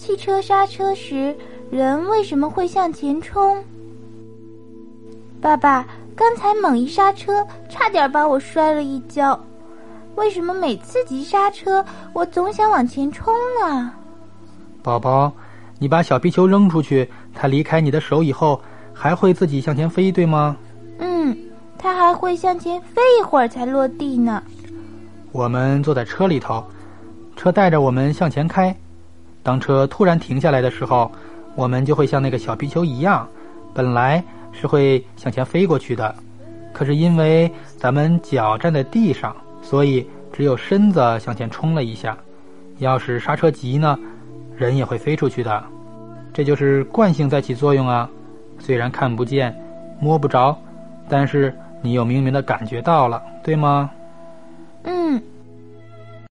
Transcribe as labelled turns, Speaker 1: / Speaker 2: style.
Speaker 1: 汽车刹车时，人为什么会向前冲？爸爸，刚才猛一刹车，差点把我摔了一跤。为什么每次急刹车，我总想往前冲呢？
Speaker 2: 宝宝，你把小皮球扔出去，它离开你的手以后，还会自己向前飞，对吗？
Speaker 1: 嗯，它还会向前飞一会儿才落地呢。
Speaker 2: 我们坐在车里头，车带着我们向前开。当车突然停下来的时候，我们就会像那个小皮球一样，本来是会向前飞过去的，可是因为咱们脚站在地上，所以只有身子向前冲了一下。要是刹车急呢，人也会飞出去的。这就是惯性在起作用啊！虽然看不见、摸不着，但是你又明明的感觉到了，对吗？
Speaker 1: 嗯，